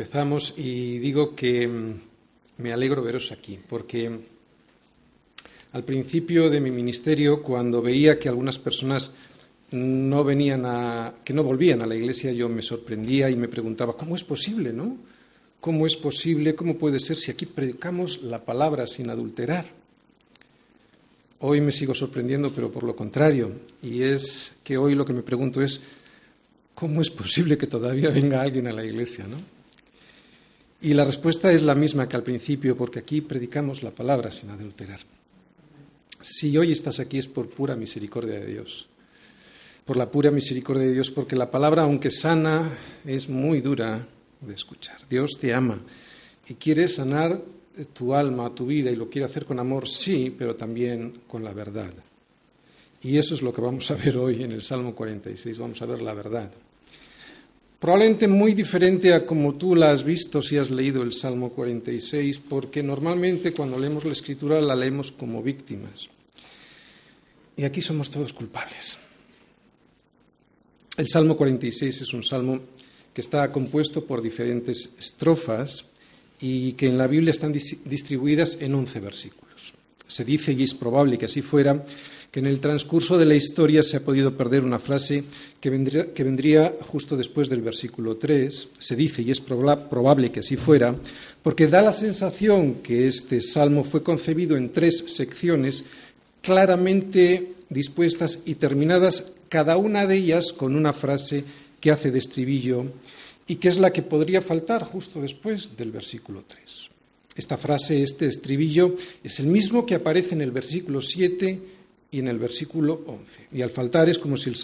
Empezamos y digo que mm, me alegro veros aquí, porque al principio de mi ministerio, cuando veía que algunas personas no venían a, que no volvían a la iglesia, yo me sorprendía y me preguntaba, ¿cómo es posible, no? ¿Cómo es posible, cómo puede ser si aquí predicamos la palabra sin adulterar? Hoy me sigo sorprendiendo, pero por lo contrario, y es que hoy lo que me pregunto es, ¿cómo es posible que todavía venga alguien a la iglesia, no? Y la respuesta es la misma que al principio, porque aquí predicamos la palabra sin adulterar. Si hoy estás aquí es por pura misericordia de Dios, por la pura misericordia de Dios, porque la palabra, aunque sana, es muy dura de escuchar. Dios te ama y quiere sanar tu alma, tu vida, y lo quiere hacer con amor, sí, pero también con la verdad. Y eso es lo que vamos a ver hoy en el Salmo 46, vamos a ver la verdad. Probablemente muy diferente a como tú la has visto si has leído el Salmo 46, porque normalmente cuando leemos la escritura la leemos como víctimas. Y aquí somos todos culpables. El Salmo 46 es un salmo que está compuesto por diferentes estrofas y que en la Biblia están distribuidas en 11 versículos. Se dice, y es probable que así fuera, que en el transcurso de la historia se ha podido perder una frase que vendría, justo después del versículo 3. Se dice, y es probable que así fuera, porque da la sensación que este salmo fue concebido en tres secciones claramente dispuestas y terminadas, cada una de ellas con una frase que hace de estribillo y que es la que podría faltar justo después del versículo 3. Esta frase, este estribillo, es el mismo que aparece en el versículo 7 y en el versículo 11. Y al faltar es como si el,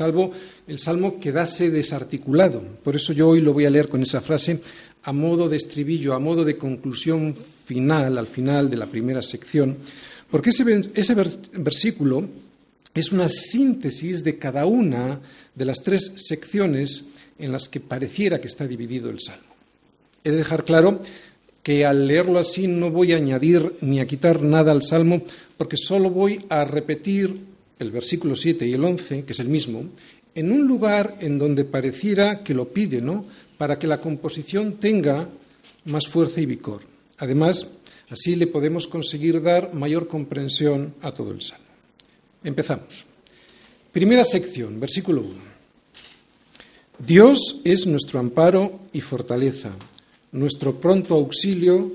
el salmo quedase desarticulado. Por eso yo hoy lo voy a leer con esa frase a modo de estribillo, a modo de conclusión final, al final de la primera sección, porque ese, ese versículo es una síntesis de cada una de las tres secciones en las que pareciera que está dividido el salmo. He de dejar claro que al leerlo así no voy a añadir ni a quitar nada al Salmo, porque solo voy a repetir el versículo 7 y el 11, que es el mismo, en un lugar en donde pareciera que lo pide, ¿no? Para que la composición tenga más fuerza y vigor. Además, así le podemos conseguir dar mayor comprensión a todo el Salmo. Empezamos. Primera sección, versículo 1. Dios es nuestro amparo y fortaleza nuestro pronto auxilio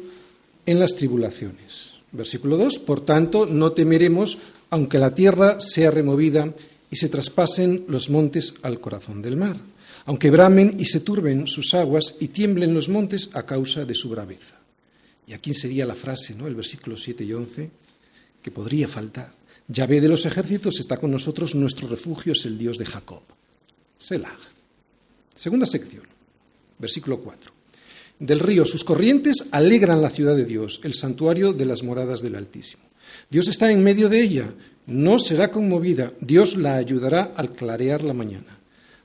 en las tribulaciones. Versículo 2, por tanto, no temeremos aunque la tierra sea removida y se traspasen los montes al corazón del mar, aunque bramen y se turben sus aguas y tiemblen los montes a causa de su braveza. Y aquí sería la frase, ¿no? El versículo 7 y 11, que podría faltar. Yahvé de los ejércitos está con nosotros, nuestro refugio es el Dios de Jacob. Selah. Segunda sección, versículo 4 del río. Sus corrientes alegran la ciudad de Dios, el santuario de las moradas del Altísimo. Dios está en medio de ella, no será conmovida, Dios la ayudará al clarear la mañana.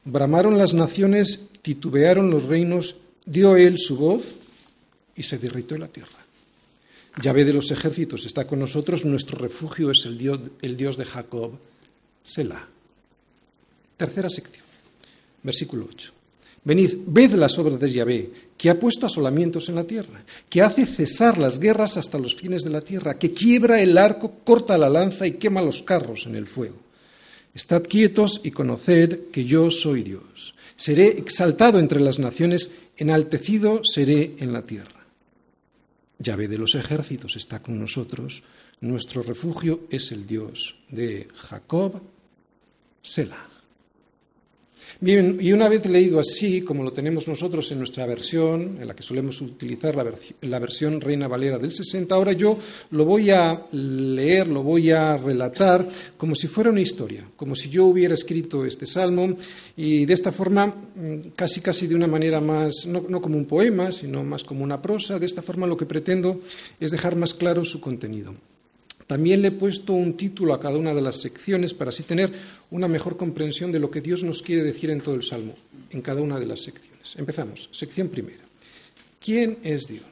Bramaron las naciones, titubearon los reinos, dio él su voz y se derritó la tierra. Yahvé de los ejércitos está con nosotros, nuestro refugio es el Dios, el Dios de Jacob, Selah. Tercera sección, versículo 8. Venid, ved las obras de Yahvé, que ha puesto asolamientos en la tierra, que hace cesar las guerras hasta los fines de la tierra, que quiebra el arco, corta la lanza y quema los carros en el fuego. Estad quietos y conoced que yo soy Dios. Seré exaltado entre las naciones, enaltecido seré en la tierra. Yahvé de los ejércitos está con nosotros, nuestro refugio es el Dios de Jacob, Selah. Bien, y una vez leído así, como lo tenemos nosotros en nuestra versión, en la que solemos utilizar la, versión Reina Valera del 60, ahora yo lo voy a leer, lo voy a relatar como si fuera una historia, como si yo hubiera escrito este salmo y de esta forma, mm, casi casi de una manera más, no, no como un poema, sino más como una prosa, de esta forma lo que pretendo es dejar más claro su contenido. También le he puesto un título a cada una de las secciones para así tener una mejor comprensión de lo que Dios nos quiere decir en todo el Salmo, en cada una de las secciones. Empezamos. Sección primera. ¿Quién es Dios?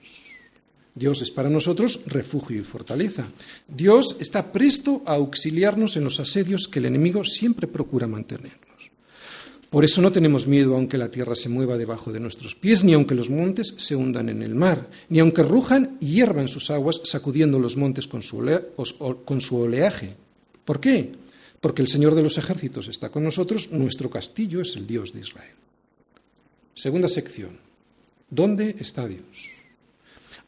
Dios es para nosotros refugio y fortaleza. Dios está presto a auxiliarnos en los asedios que el enemigo siempre procura mantenernos. Por eso no tenemos miedo aunque la tierra se mueva debajo de nuestros pies, ni aunque los montes se hundan en el mar, ni aunque rujan y hiervan sus aguas, sacudiendo los montes con su, con su oleaje. ¿Por qué? Porque el Señor de los ejércitos está con nosotros, nuestro castillo es el Dios de Israel. Segunda sección. ¿Dónde está Dios?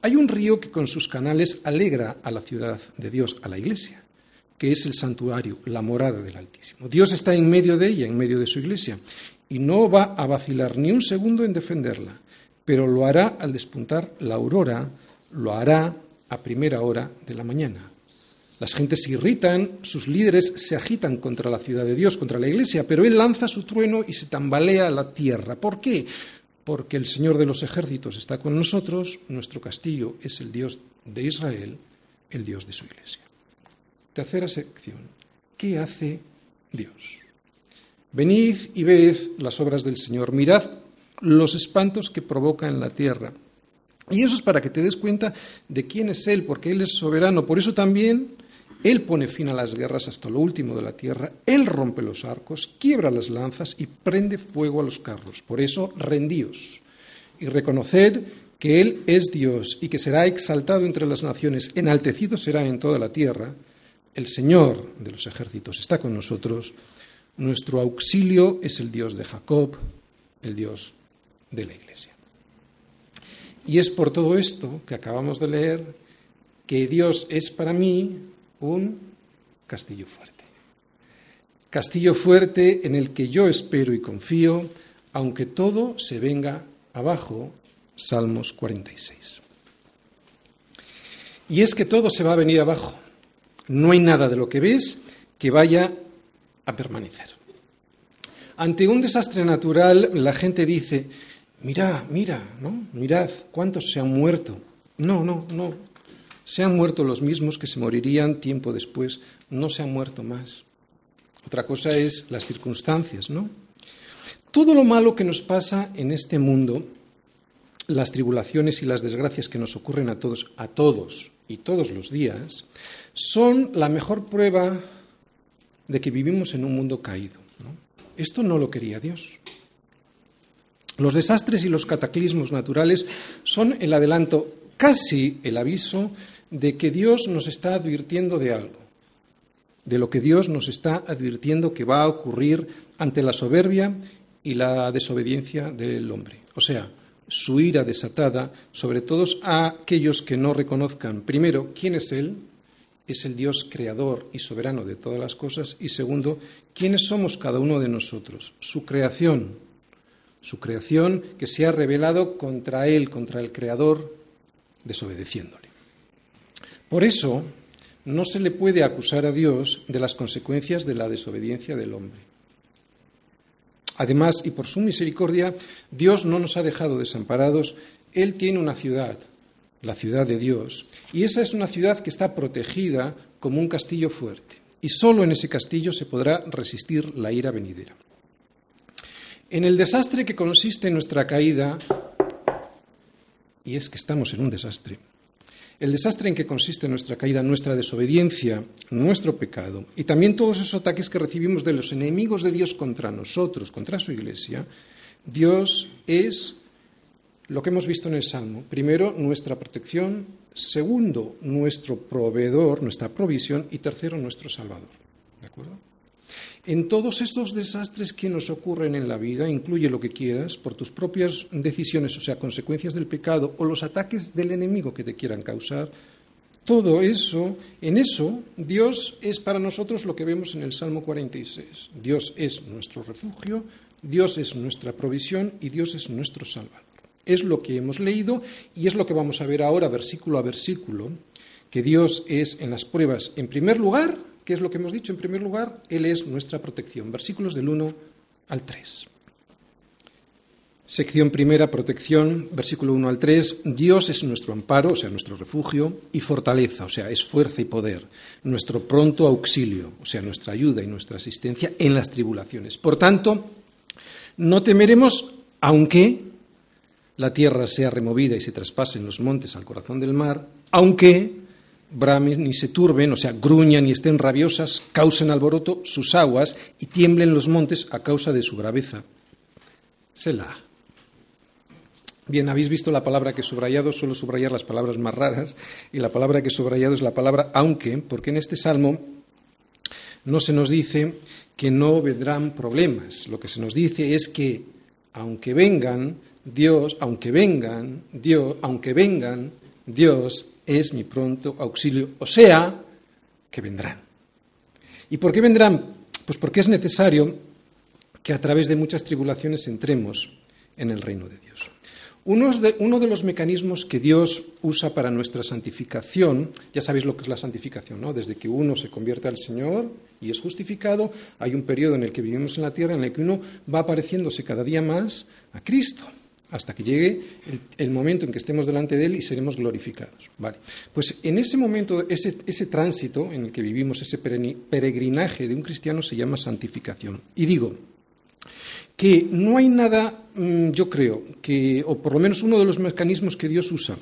Hay un río que con sus canales alegra a la ciudad de Dios, a la iglesia que es el santuario, la morada del Altísimo. Dios está en medio de ella, en medio de su iglesia, y no va a vacilar ni un segundo en defenderla, pero lo hará al despuntar la aurora, lo hará a primera hora de la mañana. Las gentes se irritan, sus líderes se agitan contra la ciudad de Dios, contra la iglesia, pero Él lanza su trueno y se tambalea la tierra. ¿Por qué? Porque el Señor de los ejércitos está con nosotros, nuestro castillo es el Dios de Israel, el Dios de su iglesia. Tercera sección. ¿Qué hace Dios? Venid y ved las obras del Señor, mirad los espantos que provoca en la tierra. Y eso es para que te des cuenta de quién es Él, porque Él es soberano. Por eso también Él pone fin a las guerras hasta lo último de la tierra, Él rompe los arcos, quiebra las lanzas y prende fuego a los carros. Por eso rendíos y reconoced que Él es Dios y que será exaltado entre las naciones, enaltecido será en toda la tierra el Señor de los ejércitos está con nosotros, nuestro auxilio es el Dios de Jacob, el Dios de la Iglesia. Y es por todo esto que acabamos de leer que Dios es para mí un castillo fuerte. Castillo fuerte en el que yo espero y confío, aunque todo se venga abajo. Salmos 46. Y es que todo se va a venir abajo. No hay nada de lo que ves que vaya a permanecer. Ante un desastre natural, la gente dice, mira, mira, ¿no? Mirad cuántos se han muerto. No, no, no. Se han muerto los mismos que se morirían tiempo después. No se han muerto más. Otra cosa es las circunstancias, ¿no? Todo lo malo que nos pasa en este mundo, las tribulaciones y las desgracias que nos ocurren a todos, a todos y todos los días, son la mejor prueba de que vivimos en un mundo caído. Esto no lo quería Dios. Los desastres y los cataclismos naturales son el adelanto, casi el aviso, de que Dios nos está advirtiendo de algo, de lo que Dios nos está advirtiendo que va a ocurrir ante la soberbia y la desobediencia del hombre. O sea, su ira desatada sobre todos aquellos que no reconozcan, primero, quién es Él, es el Dios creador y soberano de todas las cosas, y segundo, quiénes somos cada uno de nosotros, su creación, su creación que se ha revelado contra Él, contra el Creador, desobedeciéndole. Por eso, no se le puede acusar a Dios de las consecuencias de la desobediencia del hombre. Además, y por su misericordia, Dios no nos ha dejado desamparados. Él tiene una ciudad, la ciudad de Dios, y esa es una ciudad que está protegida como un castillo fuerte, y solo en ese castillo se podrá resistir la ira venidera. En el desastre que consiste en nuestra caída, y es que estamos en un desastre, el desastre en que consiste nuestra caída, nuestra desobediencia, nuestro pecado, y también todos esos ataques que recibimos de los enemigos de Dios contra nosotros, contra su iglesia, Dios es lo que hemos visto en el Salmo. Primero, nuestra protección. Segundo, nuestro proveedor, nuestra provisión. Y tercero, nuestro Salvador. ¿De acuerdo? En todos estos desastres que nos ocurren en la vida, incluye lo que quieras, por tus propias decisiones, o sea, consecuencias del pecado o los ataques del enemigo que te quieran causar, todo eso, en eso, Dios es para nosotros lo que vemos en el Salmo 46. Dios es nuestro refugio, Dios es nuestra provisión y Dios es nuestro Salvador. Es lo que hemos leído y es lo que vamos a ver ahora versículo a versículo, que Dios es en las pruebas, en primer lugar, ¿qué es lo que hemos dicho? En primer lugar, Él es nuestra protección. Versículos del 1 al 3. Sección primera, protección, versículo 1 al 3. Dios es nuestro amparo, o sea, nuestro refugio, y fortaleza, o sea, es fuerza y poder. Nuestro pronto auxilio, o sea, nuestra ayuda y nuestra asistencia en las tribulaciones. Por tanto, no temeremos, aunque la tierra sea removida y se traspasen los montes al corazón del mar, aunque bramen ni se turben, o sea, gruñan y estén rabiosas, causen alboroto sus aguas y tiemblen los montes a causa de su braveza. Selah. Bien, habéis visto la palabra que he subrayado, suelo subrayar las palabras más raras, y la palabra que he subrayado es la palabra aunque, porque en este salmo no se nos dice que no vendrán problemas, lo que se nos dice es que aunque vengan, Dios, aunque vengan, Dios, aunque vengan, Dios es mi pronto auxilio, o sea, que vendrán. ¿Y por qué vendrán? Pues porque es necesario que a través de muchas tribulaciones entremos en el reino de Dios. Uno de, los mecanismos que Dios usa para nuestra santificación, ya sabéis lo que es la santificación, ¿no? Desde que uno se convierte al Señor y es justificado, hay un periodo en el que vivimos en la tierra en el que uno va apareciéndose cada día más a Cristo, hasta que llegue el, momento en que estemos delante de Él y seremos glorificados. Vale. Pues en ese momento, ese, ese tránsito en el que vivimos, ese peregrinaje de un cristiano se llama santificación. Y digo, que no hay nada, mm, yo creo, que, o por lo menos uno de los mecanismos que Dios usa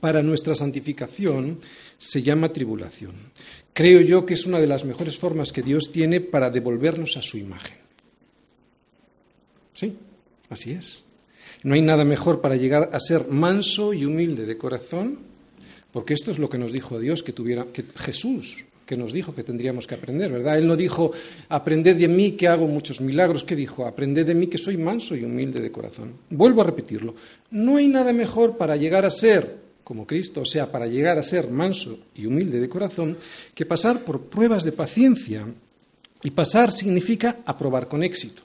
para nuestra santificación se llama tribulación. Creo yo que es una de las mejores formas que Dios tiene para devolvernos a su imagen. Sí, así es. No hay nada mejor para llegar a ser manso y humilde de corazón, porque esto es lo que nos dijo Dios que tuviera que Jesús que nos dijo que tendríamos que aprender, ¿verdad? Él no dijo, aprended de mí que hago muchos milagros, ¿qué dijo? Aprended de mí que soy manso y humilde de corazón. Vuelvo a repetirlo, no hay nada mejor para llegar a ser como Cristo, o sea, para llegar a ser manso y humilde de corazón, que pasar por pruebas de paciencia. Y pasar significa aprobar con éxito.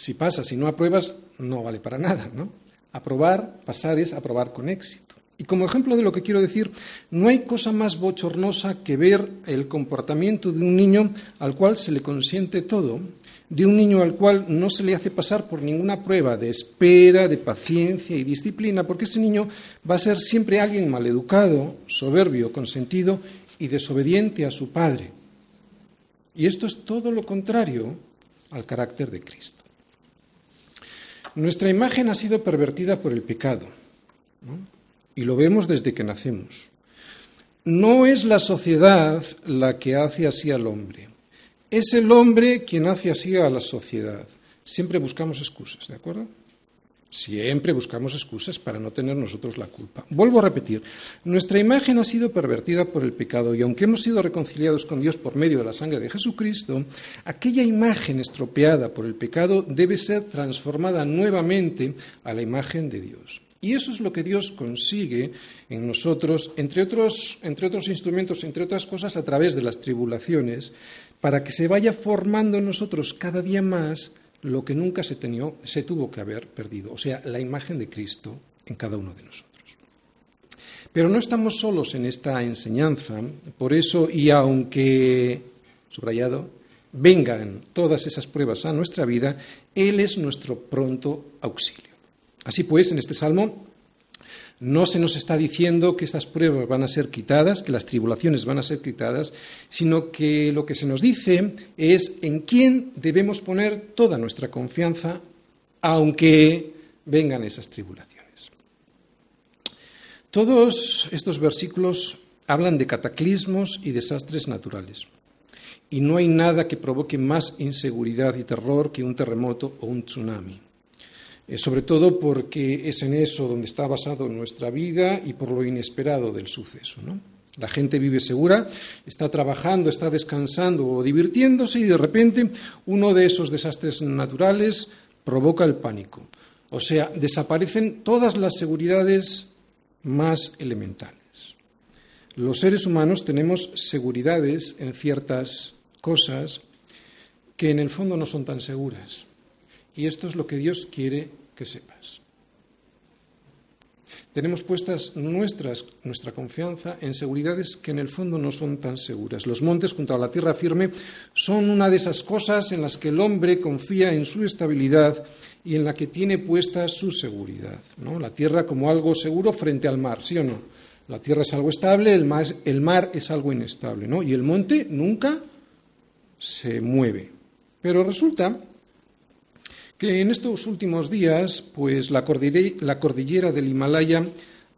Si pasas y no apruebas, no vale para nada, ¿no? Aprobar, pasar es aprobar con éxito. Y como ejemplo de lo que quiero decir, no hay cosa más bochornosa que ver el comportamiento de un niño al cual se le consiente todo, de un niño al cual no se le hace pasar por ninguna prueba de espera, de paciencia y disciplina, porque ese niño va a ser siempre alguien maleducado, soberbio, consentido y desobediente a su padre. Y esto es todo lo contrario al carácter de Cristo. Nuestra imagen ha sido pervertida por el pecado. y lo vemos desde que nacemos. No es la sociedad la que hace así al hombre, es el hombre quien hace así a la sociedad. Siempre buscamos excusas, ¿de acuerdo? Siempre buscamos excusas para no tener nosotros la culpa. Vuelvo a repetir, nuestra imagen ha sido pervertida por el pecado y aunque hemos sido reconciliados con Dios por medio de la sangre de Jesucristo, aquella imagen estropeada por el pecado debe ser transformada nuevamente a la imagen de Dios. Y eso es lo que Dios consigue en nosotros, entre otros, entre otros instrumentos, entre otras cosas, a través de las tribulaciones, para que se vaya formando en nosotros cada día más lo que nunca se, se tuvo que haber perdido, o sea, la imagen de Cristo en cada uno de nosotros. Pero no estamos solos en esta enseñanza, por eso, y aunque, subrayado, vengan todas esas pruebas a nuestra vida, Él es nuestro pronto auxilio. Así pues, en este salmo no se nos está diciendo que estas pruebas van a ser quitadas, que las tribulaciones van a ser quitadas, sino que lo que se nos dice es en quién debemos poner toda nuestra confianza, aunque vengan esas tribulaciones. Todos estos versículos hablan de cataclismos y desastres naturales. Y no hay nada que provoque más inseguridad y terror que un terremoto o un tsunami. Eh, sobre todo porque es en eso donde está basado nuestra vida y por lo inesperado del suceso. La gente vive segura, está trabajando, está descansando o divirtiéndose y de repente uno de esos desastres naturales provoca el pánico. O sea, desaparecen todas las seguridades más elementales. Los seres humanos tenemos seguridades en ciertas cosas que en el fondo no son tan seguras. Y esto es lo que Dios quiere que sepas. Tenemos puestas nuestras, nuestra confianza en seguridades que en el fondo no son tan seguras. Los montes junto a la tierra firme son una de esas cosas en las que el hombre confía en su estabilidad y en la que tiene puesta su seguridad. ¿no? La tierra como algo seguro frente al mar, ¿sí o no? La tierra es algo estable, el mar, el mar es algo inestable, ¿no? Y el monte nunca se mueve. Pero resulta que en estos últimos días, pues la cordillera, del Himalaya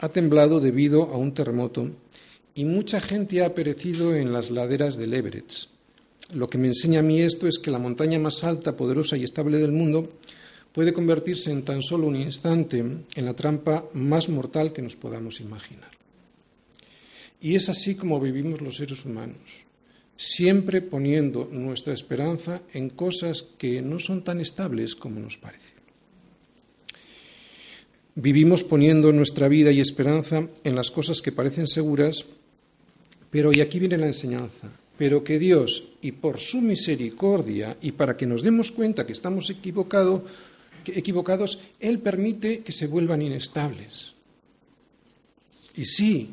ha temblado debido a un terremoto y mucha gente ha perecido en las laderas del Everest. Lo que me enseña a mí esto es que la montaña más alta, poderosa y estable del mundo, puede convertirse en tan solo un instante en la trampa más mortal que nos podamos imaginar. Y es así como vivimos los seres humanos, siempre poniendo nuestra esperanza en cosas que no son tan estables como nos parece. Vivimos poniendo nuestra vida y esperanza en las cosas que parecen seguras, pero, y aquí viene la enseñanza, pero que Dios, y por su misericordia, y para que nos demos cuenta que estamos equivocados, Él permite que se vuelvan inestables. Y sí,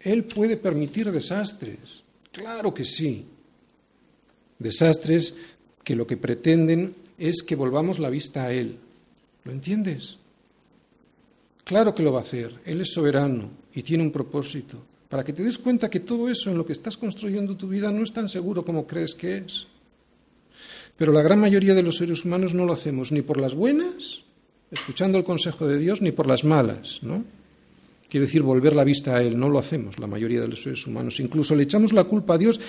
Él puede permitir desastres, claro que sí. Desastres que lo que pretenden es que volvamos la vista a Él. ¿Lo entiendes? Claro que lo va a hacer. Él es soberano y tiene un propósito para que te des cuenta que todo eso en lo que estás construyendo tu vida no es tan seguro como crees que es. Pero la gran mayoría de los seres humanos no lo hacemos ni por las buenas, escuchando el consejo de Dios, ni por las malas, ¿no? Quiere decir volver la vista a Él, no lo hacemos la mayoría de los seres humanos. Incluso le echamos la culpa a Dios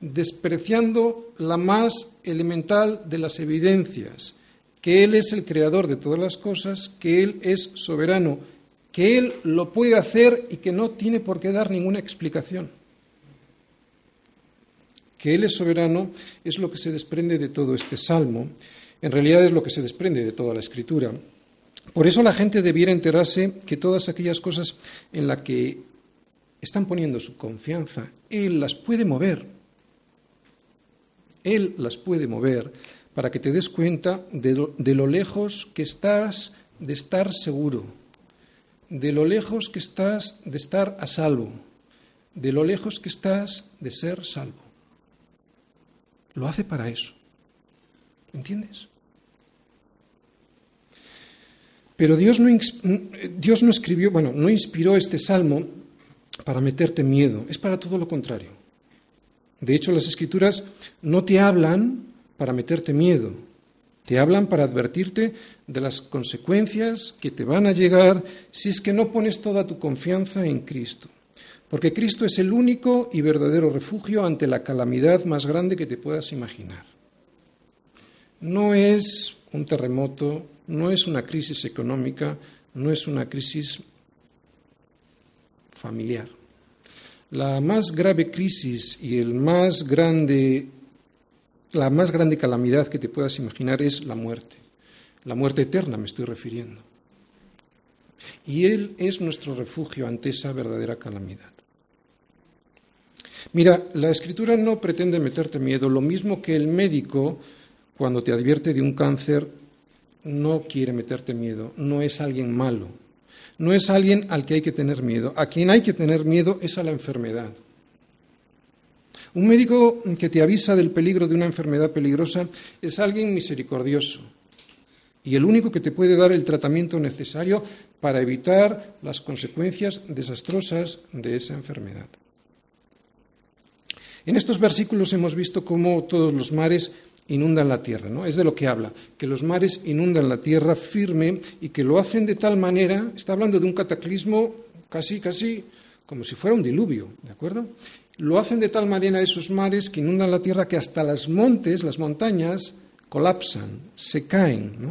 despreciando la más elemental de las evidencias, que Él es el creador de todas las cosas, que Él es soberano que Él lo puede hacer y que no tiene por qué dar ninguna explicación. Que Él es soberano es lo que se desprende de todo este salmo, en realidad es lo que se desprende de toda la escritura. Por eso la gente debiera enterarse que todas aquellas cosas en las que están poniendo su confianza, Él las puede mover. Él las puede mover para que te des cuenta de lo, lejos que estás de estar seguro de lo lejos que estás de estar a salvo, de lo lejos que estás de ser salvo. Lo hace para eso. ¿Entiendes? Pero Dios no, Dios no escribió, bueno, no inspiró este salmo para meterte miedo, es para todo lo contrario. De hecho, las escrituras no te hablan para meterte miedo, te hablan para advertirte de las consecuencias que te van a llegar si es que no pones toda tu confianza en Cristo. Porque Cristo es el único y verdadero refugio ante la calamidad más grande que te puedas imaginar. No es un terremoto, no es una crisis económica, no es una crisis familiar. La más grave crisis y el más grande la más grande calamidad que te puedas imaginar es la muerte. La muerte eterna me estoy refiriendo. Y Él es nuestro refugio ante esa verdadera calamidad. Mira, la escritura no pretende meterte miedo, lo mismo que el médico, cuando te advierte de un cáncer, no quiere meterte miedo, no es alguien malo, no es alguien al que hay que tener miedo. A quien hay que tener miedo es a la enfermedad. Un médico que te avisa del peligro de una enfermedad peligrosa es alguien misericordioso y el único que te puede dar el tratamiento necesario para evitar las consecuencias desastrosas de esa enfermedad. En estos versículos hemos visto cómo todos los mares inundan la tierra, ¿no? Es de lo que habla, que los mares inundan la tierra firme y que lo hacen de tal manera, está hablando de un cataclismo casi, casi como si fuera un diluvio, ¿de acuerdo? Lo hacen de tal manera esos mares que inundan la tierra que hasta las montes, las montañas, colapsan, se caen, ¿no?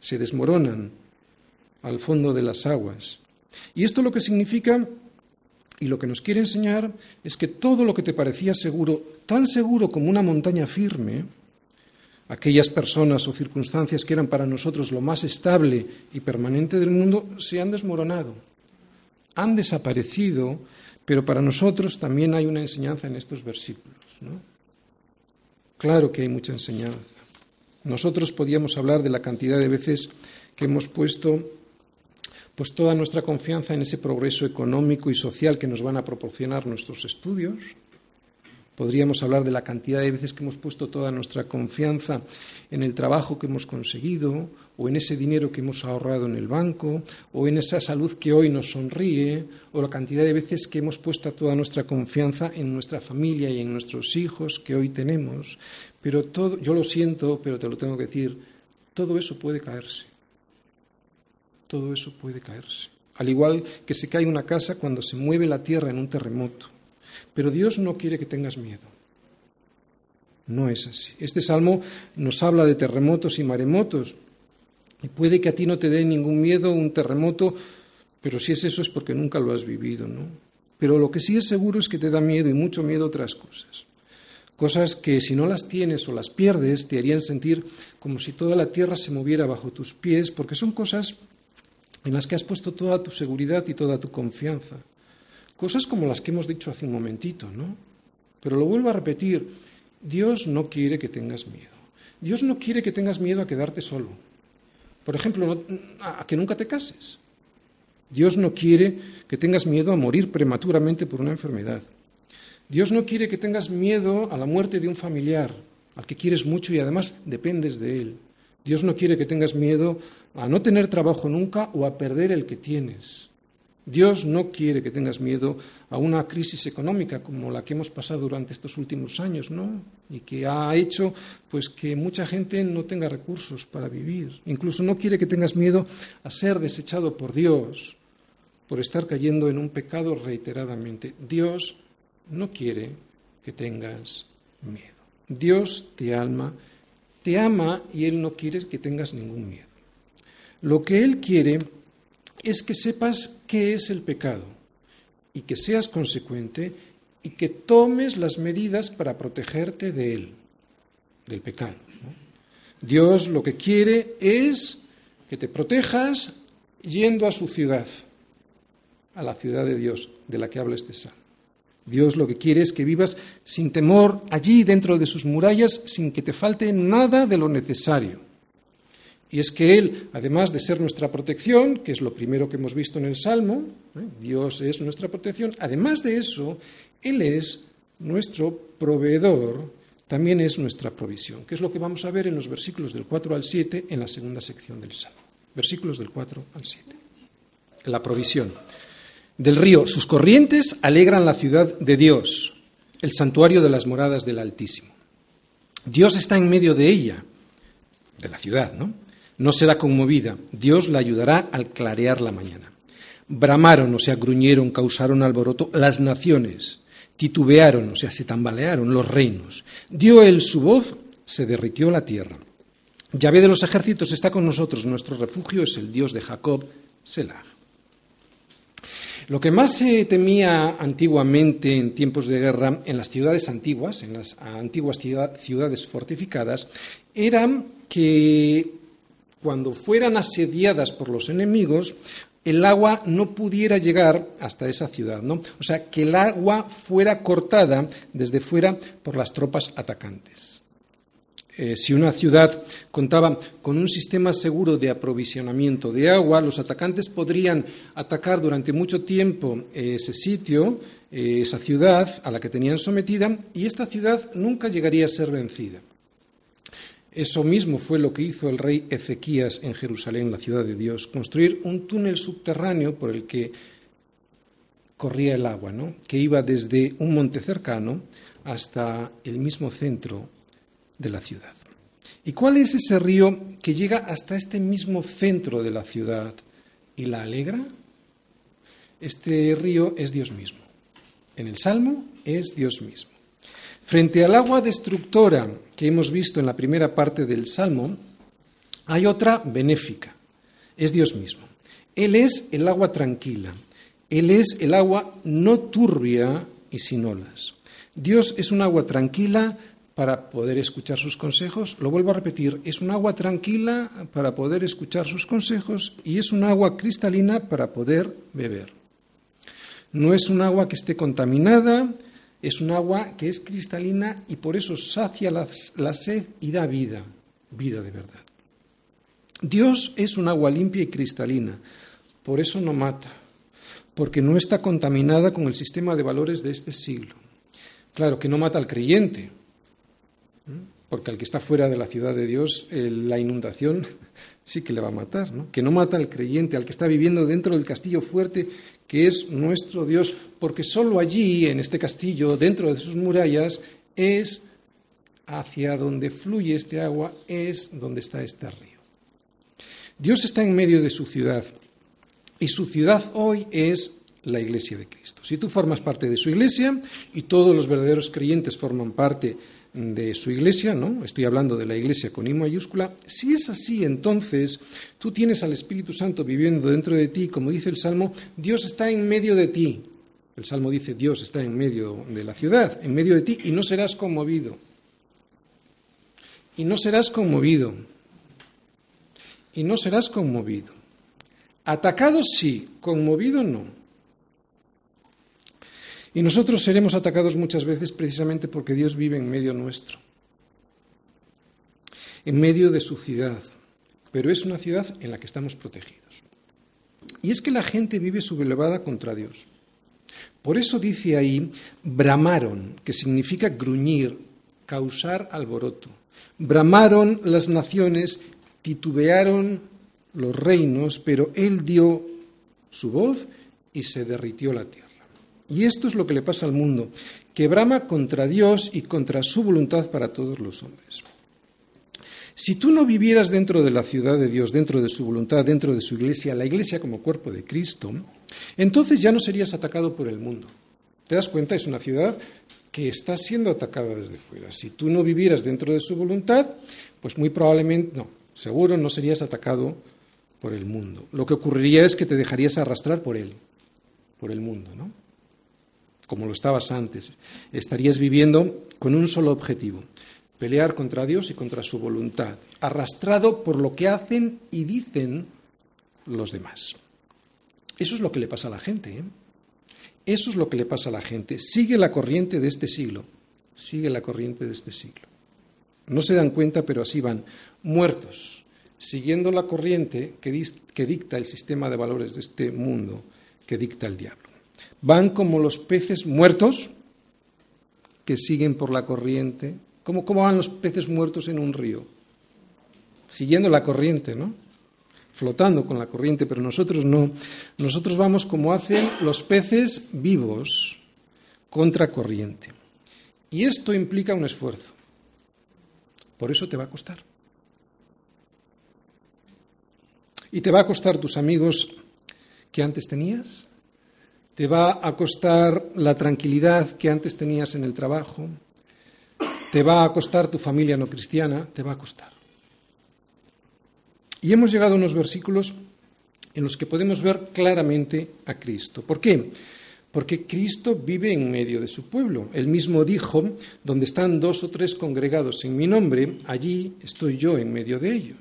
se desmoronan al fondo de las aguas. Y esto lo que significa y lo que nos quiere enseñar es que todo lo que te parecía seguro, tan seguro como una montaña firme, aquellas personas o circunstancias que eran para nosotros lo más estable y permanente del mundo, se han desmoronado, han desaparecido pero para nosotros también hay una enseñanza en estos versículos. Claro que hay mucha enseñanza. Nosotros podíamos hablar de la cantidad de veces que hemos puesto pues toda nuestra confianza en ese progreso económico y social que nos van a proporcionar nuestros estudios, Podríamos hablar de la cantidad de veces que hemos puesto toda nuestra confianza en el trabajo que hemos conseguido, o en ese dinero que hemos ahorrado en el banco, o en esa salud que hoy nos sonríe, o la cantidad de veces que hemos puesto toda nuestra confianza en nuestra familia y en nuestros hijos que hoy tenemos. Pero todo, yo lo siento, pero te lo tengo que decir, todo eso puede caerse. Todo eso puede caerse. Al igual que se cae una casa cuando se mueve la tierra en un terremoto. Pero Dios no quiere que tengas miedo. No es así. Este salmo nos habla de terremotos y maremotos, Y puede que a ti no te dé ningún miedo un terremoto, pero si es eso es porque nunca lo has vivido, ¿no? Pero lo que sí es seguro es que te da miedo y mucho miedo otras cosas. Cosas que si no las tienes o las pierdes te harían sentir como si toda la tierra se moviera bajo tus pies, porque son cosas en las que has puesto toda tu seguridad y toda tu confianza. Cosas como las que hemos dicho hace un momentito, ¿no? Pero lo vuelvo a repetir, Dios no quiere que tengas miedo. Dios no quiere que tengas miedo a quedarte solo. Por ejemplo, a que nunca te cases. Dios no quiere que tengas miedo a morir prematuramente por una enfermedad. Dios no quiere que tengas miedo a la muerte de un familiar, al que quieres mucho y además dependes de él. Dios no quiere que tengas miedo a no tener trabajo nunca o a perder el que tienes. Dios no quiere que tengas miedo a una crisis económica como la que hemos pasado durante estos últimos años, ¿no? Y que ha hecho pues que mucha gente no tenga recursos para vivir. Incluso no quiere que tengas miedo a ser desechado por Dios por estar cayendo en un pecado reiteradamente. Dios no quiere que tengas miedo. Dios te alma, te ama y Él no quiere que tengas ningún miedo. Lo que Él quiere es que sepas qué es el pecado y que seas consecuente y que tomes las medidas para protegerte de él, del pecado. Dios lo que quiere es que te protejas yendo a su ciudad, a la ciudad de Dios, de la que habla este salmo. Dios lo que quiere es que vivas sin temor allí dentro de sus murallas, sin que te falte nada de lo necesario. Y es que Él, además de ser nuestra protección, que es lo primero que hemos visto en el Salmo, ¿eh? Dios es nuestra protección, además de eso, Él es nuestro proveedor, también es nuestra provisión, que es lo que vamos a ver en los versículos del 4 al 7 en la segunda sección del Salmo. Versículos del 4 al 7. La provisión del río. Sus corrientes alegran la ciudad de Dios, el santuario de las moradas del Altísimo. Dios está en medio de ella, de la ciudad, ¿no? No será conmovida. Dios la ayudará al clarear la mañana. Bramaron, o sea, gruñeron, causaron alboroto las naciones. Titubearon, o sea, se tambalearon los reinos. Dio él su voz, se derritió la tierra. Yahvé de los ejércitos está con nosotros, nuestro refugio es el Dios de Jacob, Selah. Lo que más se temía antiguamente en tiempos de guerra en las ciudades antiguas, en las antiguas ciudades fortificadas, era que cuando fueran asediadas por los enemigos, el agua no pudiera llegar hasta esa ciudad, ¿no? O sea, que el agua fuera cortada desde fuera por las tropas atacantes. Eh, si una ciudad contaba con un sistema seguro de aprovisionamiento de agua, los atacantes podrían atacar durante mucho tiempo ese sitio, eh, esa ciudad a la que tenían sometida, y esta ciudad nunca llegaría a ser vencida. Eso mismo fue lo que hizo el rey Ezequías en Jerusalén, la ciudad de Dios, construir un túnel subterráneo por el que corría el agua, ¿no? que iba desde un monte cercano hasta el mismo centro de la ciudad. ¿Y cuál es ese río que llega hasta este mismo centro de la ciudad y la alegra? Este río es Dios mismo. En el Salmo es Dios mismo. Frente al agua destructora que hemos visto en la primera parte del Salmo, hay otra benéfica. Es Dios mismo. Él es el agua tranquila. Él es el agua no turbia y sin olas. Dios es un agua tranquila, para poder escuchar sus consejos. Lo vuelvo a repetir, es un agua tranquila para poder escuchar sus consejos y es un agua cristalina para poder beber. No es un agua que esté contaminada, es un agua que es cristalina y por eso sacia la, sed y da vida, vida de verdad. Dios es un agua limpia y cristalina, por eso no mata, porque no está contaminada con el sistema de valores de este siglo. Claro que no mata al creyente, porque al que está fuera de la ciudad de Dios, la inundación sí que le va a matar, ¿no? Que no mata al creyente, al que está viviendo dentro del castillo fuerte que es nuestro Dios, porque solo allí, en este castillo, dentro de sus murallas, es hacia donde fluye este agua, es donde está este río. Dios está en medio de su ciudad y su ciudad hoy es la iglesia de Cristo. Si tú formas parte de su iglesia y todos los verdaderos creyentes forman parte de su iglesia, ¿no? Estoy hablando de la iglesia con I mayúscula. Si es así, entonces tú tienes al Espíritu Santo viviendo dentro de ti, como dice el Salmo, Dios está en medio de ti. El Salmo dice, Dios está en medio de la ciudad, en medio de ti, y no serás conmovido. Y no serás conmovido. Y no serás conmovido. Atacado sí, conmovido no. Y nosotros seremos atacados muchas veces precisamente porque Dios vive en medio nuestro, en medio de su ciudad, pero es una ciudad en la que estamos protegidos. Y es que la gente vive sublevada contra Dios. Por eso dice ahí, bramaron, que significa gruñir, causar alboroto. Bramaron las naciones, titubearon los reinos, pero Él dio su voz y se derritió la tierra. Y esto es lo que le pasa al mundo, que brama contra Dios y contra su voluntad para todos los hombres. Si tú no vivieras dentro de la ciudad de Dios, dentro de su voluntad, dentro de su iglesia, la iglesia como cuerpo de Cristo, entonces ya no serías atacado por el mundo. ¿Te das cuenta? Es una ciudad que está siendo atacada desde fuera. Si tú no vivieras dentro de su voluntad, pues muy probablemente, no, seguro no serías atacado por el mundo. Lo que ocurriría es que te dejarías arrastrar por él, por el mundo, ¿no? Como lo estabas antes. Estarías viviendo con un solo objetivo, pelear contra Dios y contra su voluntad, arrastrado por lo que hacen y dicen los demás. Eso es lo que le pasa a la gente. ¿eh? Eso es lo que le pasa a la gente. Sigue la corriente de este siglo. Sigue la corriente de este siglo. No se dan cuenta, pero así van, muertos, siguiendo la corriente que, que dicta el sistema de valores de este mundo, que dicta el diablo. Van como los peces muertos que siguen por la corriente. ¿Cómo, ¿Cómo van los peces muertos en un río? Siguiendo la corriente, ¿no? Flotando con la corriente, pero nosotros no. Nosotros vamos como hacen los peces vivos contra corriente. Y esto implica un esfuerzo. Por eso te va a costar. Y te va a costar tus amigos que antes tenías, te va a costar la tranquilidad que antes tenías en el trabajo, te va a costar tu familia no cristiana, te va a costar. Y hemos llegado a unos versículos en los que podemos ver claramente a Cristo. ¿Por qué? Porque Cristo vive en medio de su pueblo. Él mismo dijo, donde están dos o tres congregados en mi nombre, allí estoy yo en medio de ellos.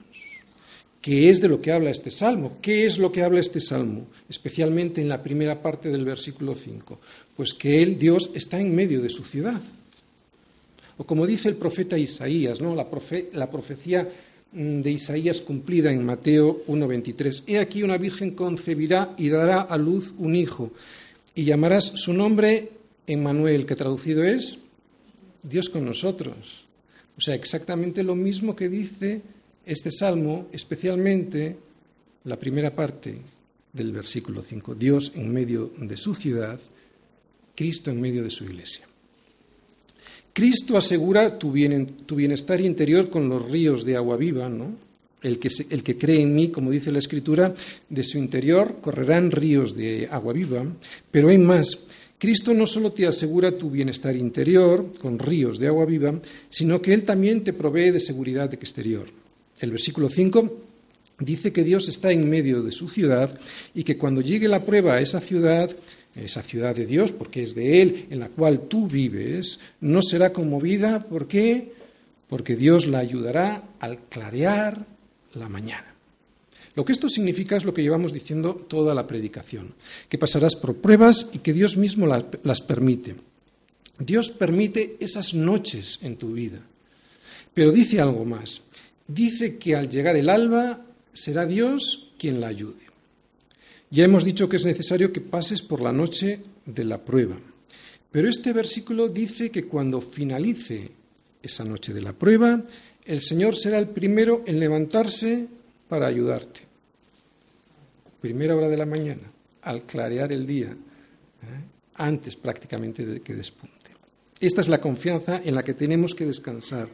¿Qué es de lo que habla este salmo? ¿Qué es lo que habla este salmo? Especialmente en la primera parte del versículo 5. Pues que Él, Dios, está en medio de su ciudad. O como dice el profeta Isaías, ¿no? la, la profecía mm, de Isaías cumplida en Mateo 1.23. He aquí una virgen concebirá y dará a luz un hijo, y llamarás su nombre Emmanuel, que traducido es Dios con nosotros. O sea, exactamente lo mismo que dice este salmo, especialmente la primera parte del versículo 5, Dios en medio de su ciudad, Cristo en medio de su iglesia. Cristo asegura tu, bienestar interior con los ríos de agua viva, ¿no? El que, el que cree en mí, como dice la Escritura, de su interior correrán ríos de agua viva, pero hay más. Cristo no solo te asegura tu bienestar interior con ríos de agua viva, sino que Él también te provee de seguridad exterior. El versículo 5 dice que Dios está en medio de su ciudad y que cuando llegue la prueba a esa ciudad, esa ciudad de Dios, porque es de Él, en la cual tú vives, no será conmovida. ¿Por qué? Porque Dios la ayudará al clarear la mañana. Lo que esto significa es lo que llevamos diciendo toda la predicación, que pasarás por pruebas y que Dios mismo las permite. Dios permite esas noches en tu vida. Pero dice algo más dice que al llegar el alba será Dios quien la ayude. Ya hemos dicho que es necesario que pases por la noche de la prueba, pero este versículo dice que cuando finalice esa noche de la prueba, el Señor será el primero en levantarse para ayudarte. Primera hora de la mañana, al clarear el día, ¿eh? antes prácticamente de que despunte. Esta es la confianza en la que tenemos que descansar.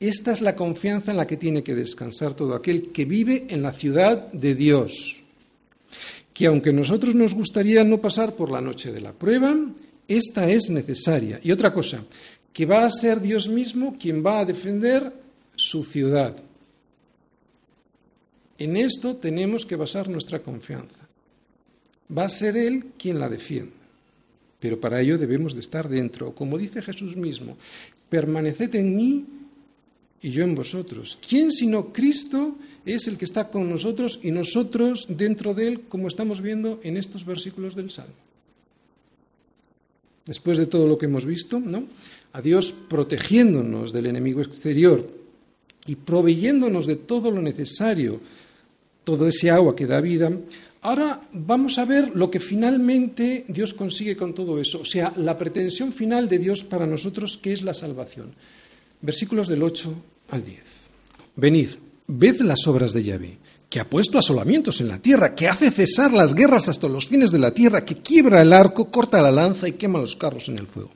Esta es la confianza en la que tiene que descansar todo aquel que vive en la ciudad de Dios. Que aunque nosotros nos gustaría no pasar por la noche de la prueba, esta es necesaria. Y otra cosa, que va a ser Dios mismo quien va a defender su ciudad. En esto tenemos que basar nuestra confianza. Va a ser Él quien la defienda. Pero para ello debemos de estar dentro. Como dice Jesús mismo, permaneced en mí y yo en vosotros. ¿Quién sino Cristo es el que está con nosotros y nosotros dentro de Él, como estamos viendo en estos versículos del Salmo? Después de todo lo que hemos visto, ¿no? A Dios protegiéndonos del enemigo exterior y proveyéndonos de todo lo necesario todo ese agua que da vida. Ahora vamos a ver lo que finalmente Dios consigue con todo eso, o sea, la pretensión final de Dios para nosotros, que es la salvación. Versículos del 8 al 10. Venid, ved las obras de Yahvé, que ha puesto asolamientos en la tierra, que hace cesar las guerras hasta los fines de la tierra, que quiebra el arco, corta la lanza y quema los carros en el fuego.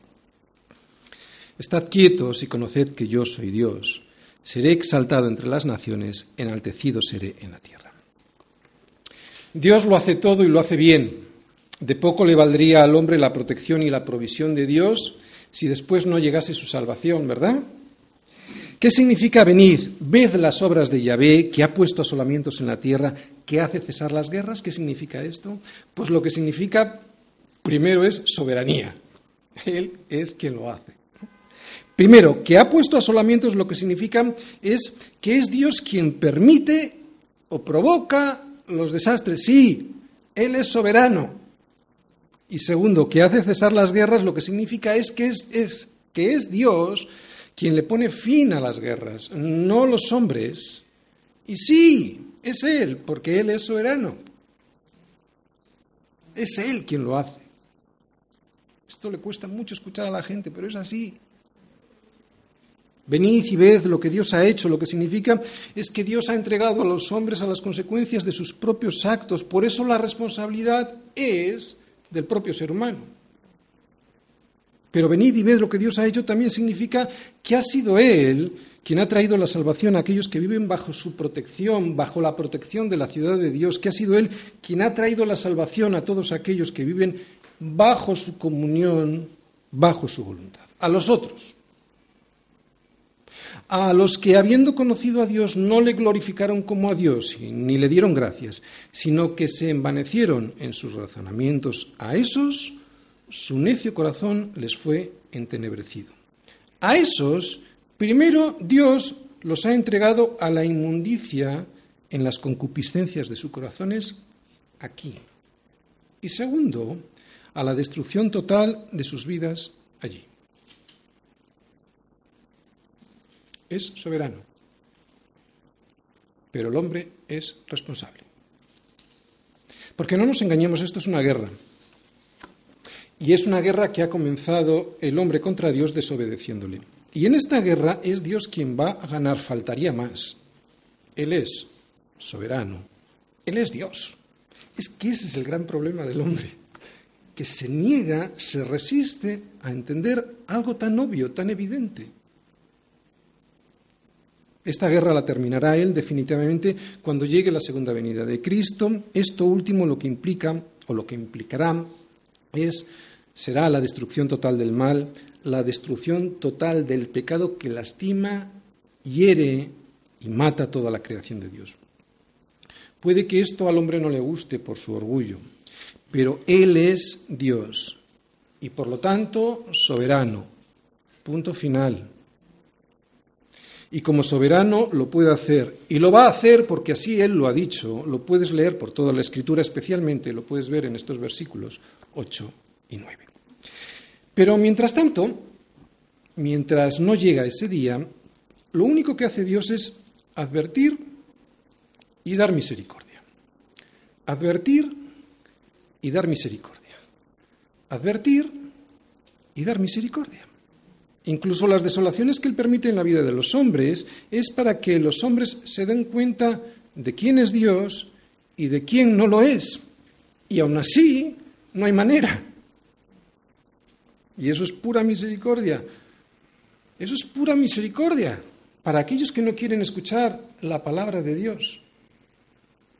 Estad quietos y conoced que yo soy Dios. Seré exaltado entre las naciones, enaltecido seré en la tierra. Dios lo hace todo y lo hace bien. De poco le valdría al hombre la protección y la provisión de Dios si después no llegase su salvación, ¿verdad? ¿Qué significa venir? Ved las obras de Yahvé, que ha puesto asolamientos en la tierra, que hace cesar las guerras. ¿Qué significa esto? Pues lo que significa, primero, es soberanía. Él es quien lo hace. Primero, que ha puesto asolamientos, lo que significa es que es Dios quien permite o provoca los desastres, sí, Él es soberano. Y segundo, que hace cesar las guerras, lo que significa es que es, que es Dios quien le pone fin a las guerras, no los hombres. Y sí, es Él, porque Él es soberano. Es Él quien lo hace. Esto le cuesta mucho escuchar a la gente, pero es así. Venid y ved lo que Dios ha hecho. Lo que significa es que Dios ha entregado a los hombres a las consecuencias de sus propios actos. Por eso la responsabilidad es del propio ser humano. Pero venid y ved lo que Dios ha hecho también significa que ha sido Él quien ha traído la salvación a aquellos que viven bajo su protección, bajo la protección de la ciudad de Dios, que ha sido Él quien ha traído la salvación a todos aquellos que viven bajo su comunión, bajo su voluntad. A los otros, a los que habiendo conocido a Dios no le glorificaron como a Dios ni le dieron gracias, sino que se envanecieron en sus razonamientos, a esos su necio corazón les fue entenebrecido. A esos, primero Dios los ha entregado a la inmundicia en las concupiscencias de sus corazones aquí. Y segundo, a la destrucción total de sus vidas allí. es soberano, pero el hombre es responsable. Porque no nos engañemos, esto es una guerra. Y es una guerra que ha comenzado el hombre contra Dios desobedeciéndole. Y en esta guerra es Dios quien va a ganar, faltaría más. Él es soberano, Él es Dios. Es que ese es el gran problema del hombre, que se niega, se resiste a entender algo tan obvio, tan evidente. Esta guerra la terminará Él definitivamente cuando llegue la segunda venida de Cristo. Esto último lo que implica, o lo que implicará, es, será la destrucción total del mal, la destrucción total del pecado que lastima, hiere y mata toda la creación de Dios. Puede que esto al hombre no le guste por su orgullo, pero Él es Dios y por lo tanto soberano. Punto final y como soberano lo puede hacer. Y lo va a hacer porque así Él lo ha dicho. Lo puedes leer por toda la escritura, especialmente lo puedes ver en estos versículos 8 y 9. Pero mientras tanto, mientras no llega ese día, lo único que hace Dios es advertir y dar misericordia. Advertir y dar misericordia. Advertir y dar misericordia. Incluso las desolaciones que Él permite en la vida de los hombres es para que los hombres se den cuenta de quién es Dios y de quién no lo es. Y aún así, no hay manera. Y eso es pura misericordia. Eso es pura misericordia para aquellos que no quieren escuchar la palabra de Dios.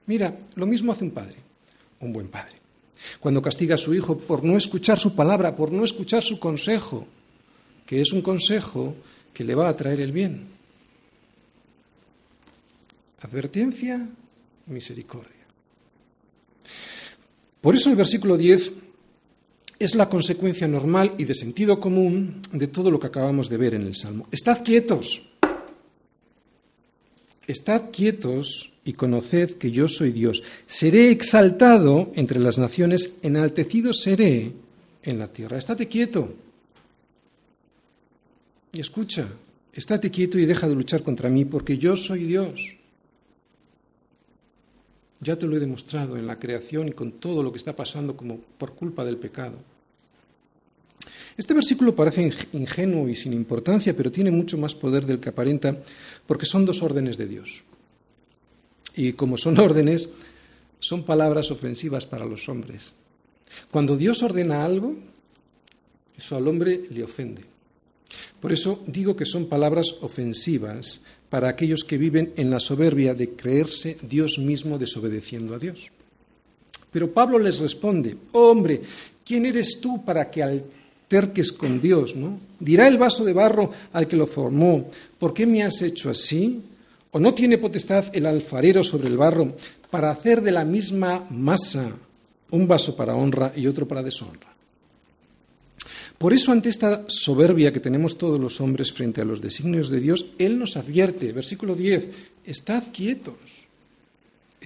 Mira, lo mismo hace un padre, un buen padre. Cuando castiga a su hijo por no escuchar su palabra, por no escuchar su consejo, que es un consejo que le va a traer el bien. Advertencia, misericordia. Por eso el versículo 10 es la consecuencia normal y de sentido común de todo lo que acabamos de ver en el Salmo. Estad quietos. Estad quietos y conoced que yo soy Dios. Seré exaltado entre las naciones, enaltecido seré en la tierra. Estate quieto. Y escucha, estate quieto y deja de luchar contra mí, porque yo soy Dios. Ya te lo he demostrado en la creación y con todo lo que está pasando como por culpa del pecado. Este versículo parece ingenuo y sin importancia, pero tiene mucho más poder del que aparenta, porque son dos órdenes de Dios. Y como son órdenes, son palabras ofensivas para los hombres. Cuando Dios ordena algo, eso al hombre le ofende. Por eso digo que son palabras ofensivas para aquellos que viven en la soberbia de creerse Dios mismo desobedeciendo a Dios. Pero Pablo les responde, hombre, ¿quién eres tú para que alterques con Dios? ¿no? Dirá el vaso de barro al que lo formó, ¿por qué me has hecho así? ¿O no tiene potestad el alfarero sobre el barro para hacer de la misma masa un vaso para honra y otro para deshonra? Por eso, ante esta soberbia que tenemos todos los hombres frente a los designios de Dios, Él nos advierte, versículo 10, estad quietos,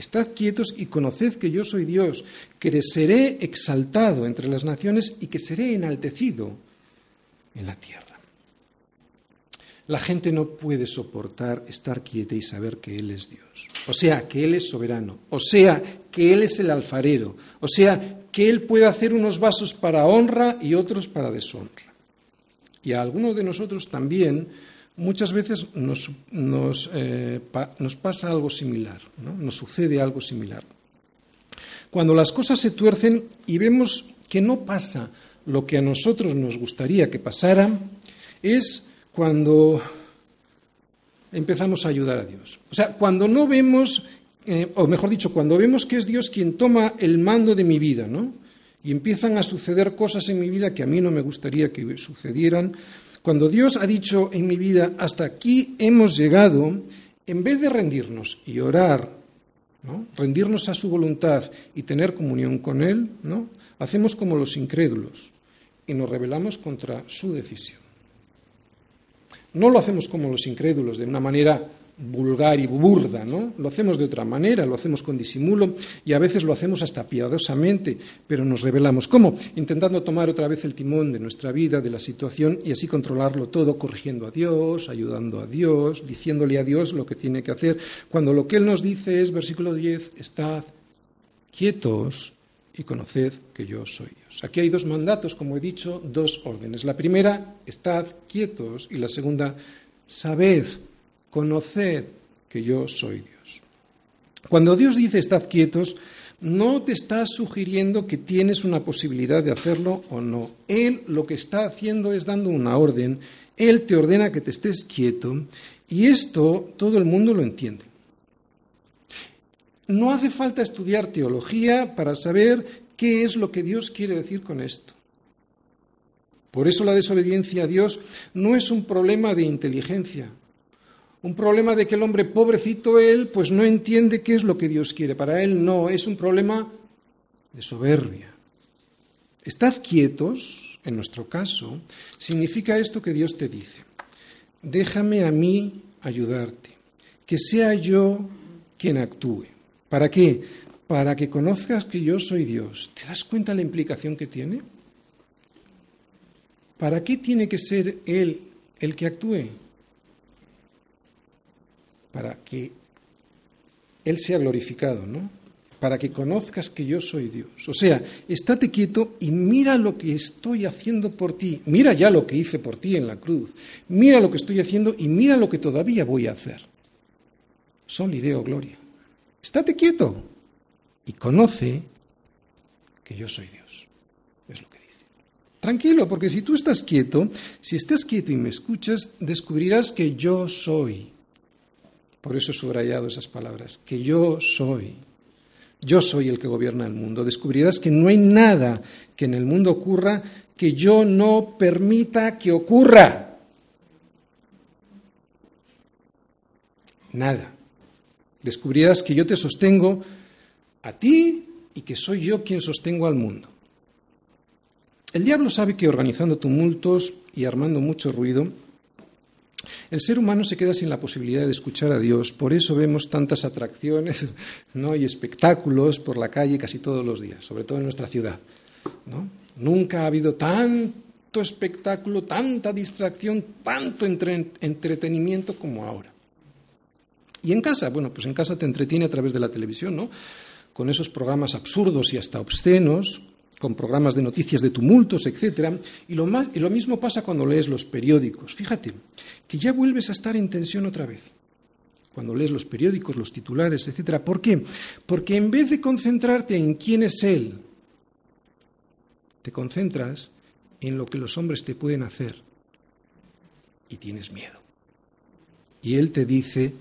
estad quietos y conoced que yo soy Dios, que seré exaltado entre las naciones y que seré enaltecido en la tierra. La gente no puede soportar estar quieta y saber que Él es Dios. O sea, que Él es soberano. O sea, que Él es el alfarero. O sea, que Él puede hacer unos vasos para honra y otros para deshonra. Y a algunos de nosotros también muchas veces nos, eh, pasa algo similar, nos sucede algo similar. Cuando las cosas se tuercen y vemos que no pasa lo que a nosotros nos gustaría que pasara, es cuando empezamos a ayudar a Dios. O sea, cuando no vemos, eh, o mejor dicho, cuando vemos que es Dios quien toma el mando de mi vida, ¿no? Y empiezan a suceder cosas en mi vida que a mí no me gustaría que sucedieran. Cuando Dios ha dicho en mi vida, hasta aquí hemos llegado, en vez de rendirnos y orar, ¿no? rendirnos a su voluntad y tener comunión con Él, ¿no? hacemos como los incrédulos y nos rebelamos contra su decisión. No lo hacemos como los incrédulos, de una manera vulgar y burda, ¿no? Lo hacemos de otra manera, lo hacemos con disimulo y a veces lo hacemos hasta piadosamente, pero nos revelamos. ¿Cómo? Intentando tomar otra vez el timón de nuestra vida, de la situación y así controlarlo todo, corrigiendo a Dios, ayudando a Dios, diciéndole a Dios lo que tiene que hacer, cuando lo que Él nos dice es, versículo 10, estad quietos y conoced que yo soy Dios. Aquí hay dos mandatos, como he dicho, dos órdenes. La primera, estad quietos, y la segunda, sabed, conoced que yo soy Dios. Cuando Dios dice estad quietos, no te está sugiriendo que tienes una posibilidad de hacerlo o no. Él lo que está haciendo es dando una orden, Él te ordena que te estés quieto, y esto todo el mundo lo entiende. No hace falta estudiar teología para saber qué es lo que Dios quiere decir con esto. Por eso la desobediencia a Dios no es un problema de inteligencia, un problema de que el hombre pobrecito él pues no entiende qué es lo que Dios quiere. Para él no, es un problema de soberbia. Estad quietos, en nuestro caso, significa esto que Dios te dice. Déjame a mí ayudarte, que sea yo quien actúe. ¿Para qué? Para que conozcas que yo soy Dios. ¿Te das cuenta la implicación que tiene? ¿Para qué tiene que ser Él el que actúe? Para que Él sea glorificado, ¿no? Para que conozcas que yo soy Dios. O sea, estate quieto y mira lo que estoy haciendo por ti. Mira ya lo que hice por ti en la cruz. Mira lo que estoy haciendo y mira lo que todavía voy a hacer. Sol y Deo, gloria. Estate quieto y conoce que yo soy Dios. Es lo que dice. Tranquilo, porque si tú estás quieto, si estás quieto y me escuchas, descubrirás que yo soy. Por eso he subrayado esas palabras, que yo soy. Yo soy el que gobierna el mundo. Descubrirás que no hay nada que en el mundo ocurra que yo no permita que ocurra. Nada. Descubrirás que yo te sostengo a ti y que soy yo quien sostengo al mundo. El diablo sabe que organizando tumultos y armando mucho ruido, el ser humano se queda sin la posibilidad de escuchar a Dios. Por eso vemos tantas atracciones ¿no? y espectáculos por la calle casi todos los días, sobre todo en nuestra ciudad. Nunca ha habido tanto espectáculo, tanta distracción, tanto entretenimiento como ahora. Y en casa, bueno, pues en casa te entretiene a través de la televisión, ¿no? Con esos programas absurdos y hasta obscenos, con programas de noticias de tumultos, etc. Y lo, y lo mismo pasa cuando lees los periódicos. Fíjate, que ya vuelves a estar en tensión otra vez. Cuando lees los periódicos, los titulares, etc. ¿Por qué? Porque en vez de concentrarte en quién es Él, te concentras en lo que los hombres te pueden hacer y tienes miedo. Y Él te dice,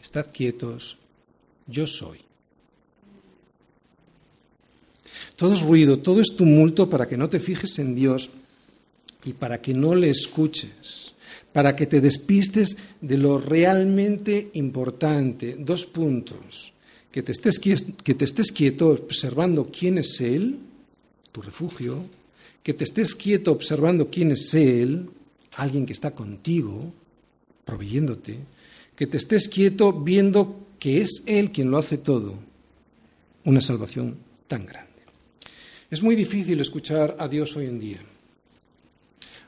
estad quietos, yo soy. Todo es ruido, todo es tumulto para que no te fijes en Dios y para que no le escuches, para que te despistes de lo realmente importante. Dos puntos. Que te estés, quieto observando quién es Él, tu refugio, que te estés quieto observando quién es Él, alguien que está contigo, proveyéndote, que te estés quieto viendo que es Él quien lo hace todo, una salvación tan grande. Es muy difícil escuchar a Dios hoy en día.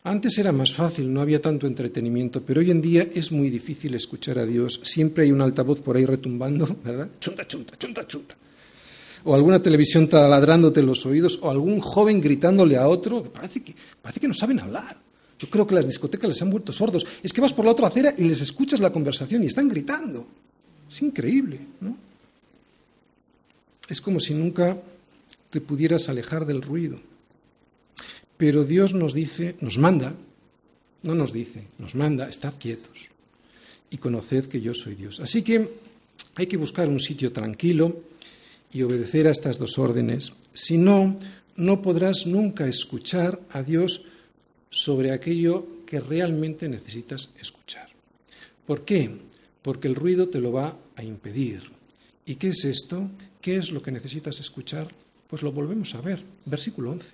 Antes era más fácil, no había tanto entretenimiento, pero hoy en día es muy difícil escuchar a Dios. Siempre hay un altavoz por ahí retumbando, ¿verdad? Chunta, chunta, chunta, chunta. O alguna televisión taladrándote los oídos, o algún joven gritándole a otro, parece que, parece que no saben hablar. Yo creo que las discotecas les han vuelto sordos. Es que vas por la otra acera y les escuchas la conversación y están gritando. Es increíble, ¿no? Es como si nunca te pudieras alejar del ruido. Pero Dios nos dice, nos manda, no nos dice, nos manda, estad quietos y conoced que yo soy Dios. Así que hay que buscar un sitio tranquilo y obedecer a estas dos órdenes. Si no, no podrás nunca escuchar a Dios sobre aquello que realmente necesitas escuchar. ¿Por qué? Porque el ruido te lo va a impedir. ¿Y qué es esto? ¿Qué es lo que necesitas escuchar? Pues lo volvemos a ver, versículo 11.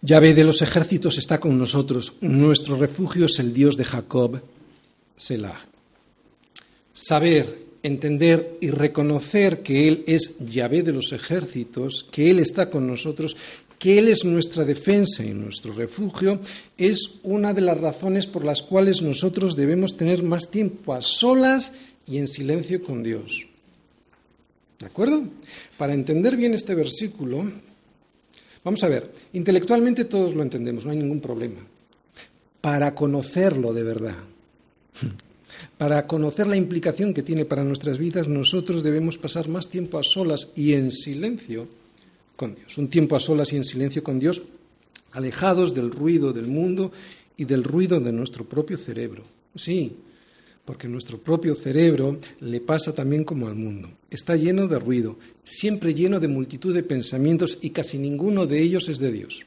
Yahvé de los ejércitos está con nosotros, nuestro refugio es el Dios de Jacob, Selah. Saber, entender y reconocer que Él es Yahvé de los ejércitos, que Él está con nosotros, que Él es nuestra defensa y nuestro refugio, es una de las razones por las cuales nosotros debemos tener más tiempo a solas y en silencio con Dios. ¿De acuerdo? Para entender bien este versículo, vamos a ver, intelectualmente todos lo entendemos, no hay ningún problema. Para conocerlo de verdad, para conocer la implicación que tiene para nuestras vidas, nosotros debemos pasar más tiempo a solas y en silencio con Dios. Un tiempo a solas y en silencio con Dios, alejados del ruido del mundo y del ruido de nuestro propio cerebro. Sí, porque nuestro propio cerebro le pasa también como al mundo. Está lleno de ruido, siempre lleno de multitud de pensamientos y casi ninguno de ellos es de Dios.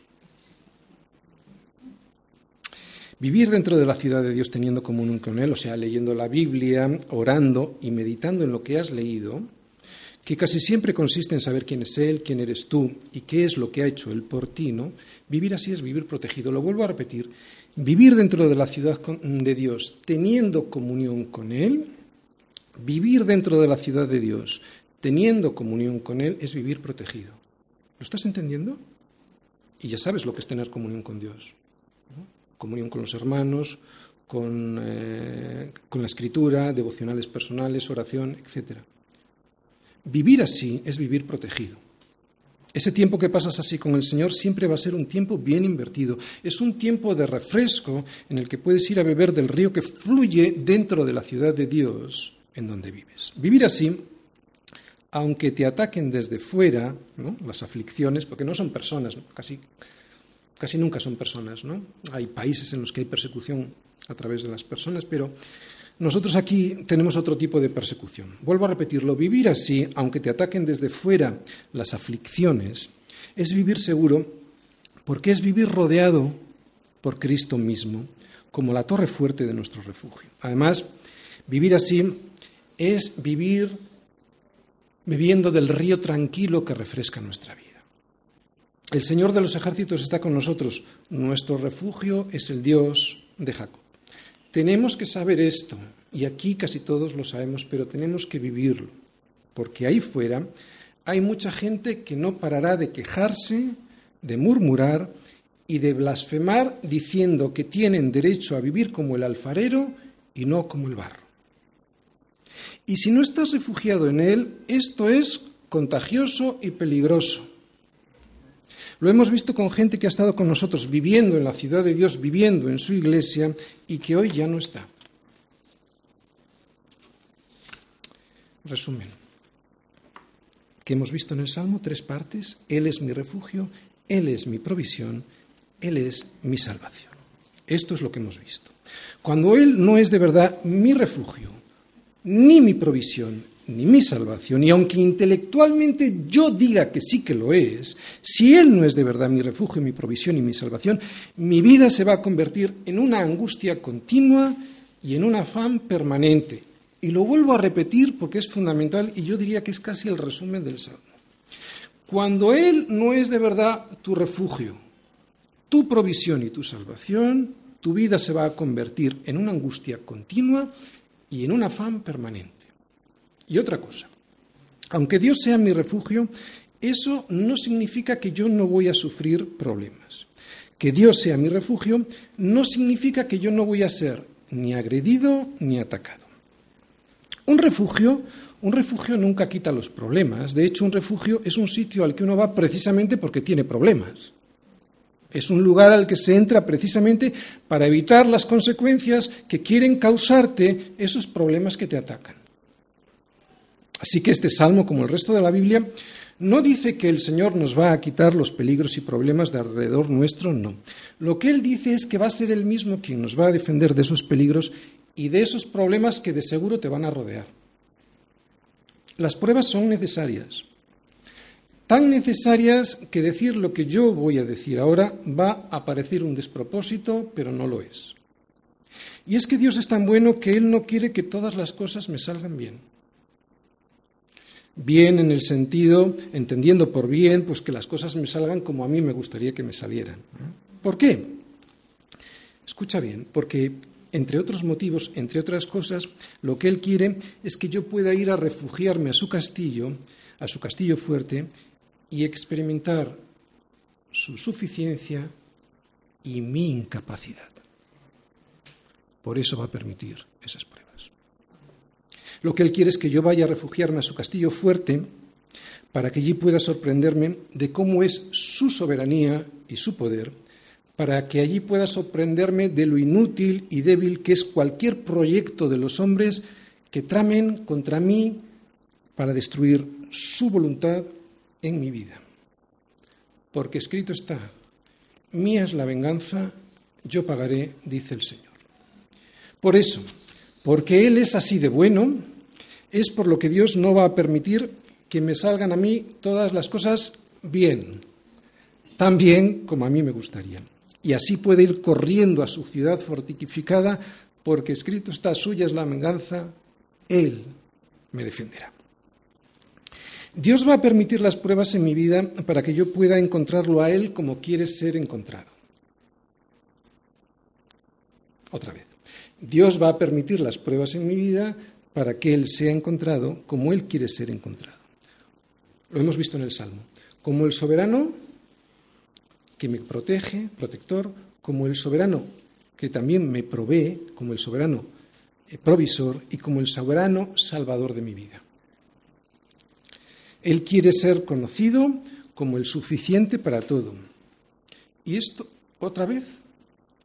Vivir dentro de la ciudad de Dios teniendo comunión con Él, o sea, leyendo la Biblia, orando y meditando en lo que has leído, que casi siempre consiste en saber quién es Él, quién eres tú y qué es lo que ha hecho Él por ti, ¿no? Vivir así es vivir protegido. Lo vuelvo a repetir. Vivir dentro de la ciudad de Dios teniendo comunión con Él, vivir dentro de la ciudad de Dios teniendo comunión con Él es vivir protegido. ¿Lo estás entendiendo? Y ya sabes lo que es tener comunión con Dios. Comunión con los hermanos, con, eh, con la escritura, devocionales personales, oración, etc. Vivir así es vivir protegido. Ese tiempo que pasas así con el Señor siempre va a ser un tiempo bien invertido. Es un tiempo de refresco en el que puedes ir a beber del río que fluye dentro de la ciudad de Dios en donde vives. Vivir así, aunque te ataquen desde fuera las aflicciones, porque no son personas, casi casi nunca son personas. Hay países en los que hay persecución a través de las personas, pero nosotros aquí tenemos otro tipo de persecución. Vuelvo a repetirlo, vivir así, aunque te ataquen desde fuera las aflicciones, es vivir seguro porque es vivir rodeado por Cristo mismo, como la torre fuerte de nuestro refugio. Además, vivir así es vivir bebiendo del río tranquilo que refresca nuestra vida. El Señor de los ejércitos está con nosotros. Nuestro refugio es el Dios de Jacob. Tenemos que saber esto, y aquí casi todos lo sabemos, pero tenemos que vivirlo, porque ahí fuera hay mucha gente que no parará de quejarse, de murmurar y de blasfemar diciendo que tienen derecho a vivir como el alfarero y no como el barro. Y si no estás refugiado en él, esto es contagioso y peligroso. Lo hemos visto con gente que ha estado con nosotros viviendo en la ciudad de Dios, viviendo en su iglesia y que hoy ya no está. Resumen, que hemos visto en el Salmo tres partes. Él es mi refugio, Él es mi provisión, Él es mi salvación. Esto es lo que hemos visto. Cuando Él no es de verdad mi refugio, ni mi provisión, ni mi salvación, y aunque intelectualmente yo diga que sí que lo es, si Él no es de verdad mi refugio, mi provisión y mi salvación, mi vida se va a convertir en una angustia continua y en un afán permanente. Y lo vuelvo a repetir porque es fundamental y yo diría que es casi el resumen del Salmo. Cuando Él no es de verdad tu refugio, tu provisión y tu salvación, tu vida se va a convertir en una angustia continua y en un afán permanente. Y otra cosa, aunque Dios sea mi refugio, eso no significa que yo no voy a sufrir problemas. Que Dios sea mi refugio no significa que yo no voy a ser ni agredido ni atacado. Un refugio, un refugio nunca quita los problemas. De hecho, un refugio es un sitio al que uno va precisamente porque tiene problemas. Es un lugar al que se entra precisamente para evitar las consecuencias que quieren causarte esos problemas que te atacan. Así que este salmo, como el resto de la Biblia, no dice que el Señor nos va a quitar los peligros y problemas de alrededor nuestro, no. Lo que Él dice es que va a ser Él mismo quien nos va a defender de esos peligros y de esos problemas que de seguro te van a rodear. Las pruebas son necesarias, tan necesarias que decir lo que yo voy a decir ahora va a parecer un despropósito, pero no lo es. Y es que Dios es tan bueno que Él no quiere que todas las cosas me salgan bien. Bien en el sentido, entendiendo por bien, pues que las cosas me salgan como a mí me gustaría que me salieran. ¿Por qué? Escucha bien, porque entre otros motivos, entre otras cosas, lo que él quiere es que yo pueda ir a refugiarme a su castillo, a su castillo fuerte, y experimentar su suficiencia y mi incapacidad. Por eso va a permitir esas pruebas. Lo que Él quiere es que yo vaya a refugiarme a su castillo fuerte para que allí pueda sorprenderme de cómo es su soberanía y su poder, para que allí pueda sorprenderme de lo inútil y débil que es cualquier proyecto de los hombres que tramen contra mí para destruir su voluntad en mi vida. Porque escrito está, mía es la venganza, yo pagaré, dice el Señor. Por eso, porque Él es así de bueno, es por lo que Dios no va a permitir que me salgan a mí todas las cosas bien, tan bien como a mí me gustaría. Y así puede ir corriendo a su ciudad fortificada, porque escrito está, suya es la venganza, Él me defenderá. Dios va a permitir las pruebas en mi vida para que yo pueda encontrarlo a Él como quiere ser encontrado. Otra vez. Dios va a permitir las pruebas en mi vida para que Él sea encontrado como Él quiere ser encontrado. Lo hemos visto en el Salmo. Como el soberano que me protege, protector, como el soberano que también me provee, como el soberano eh, provisor y como el soberano salvador de mi vida. Él quiere ser conocido como el suficiente para todo. Y esto, otra vez,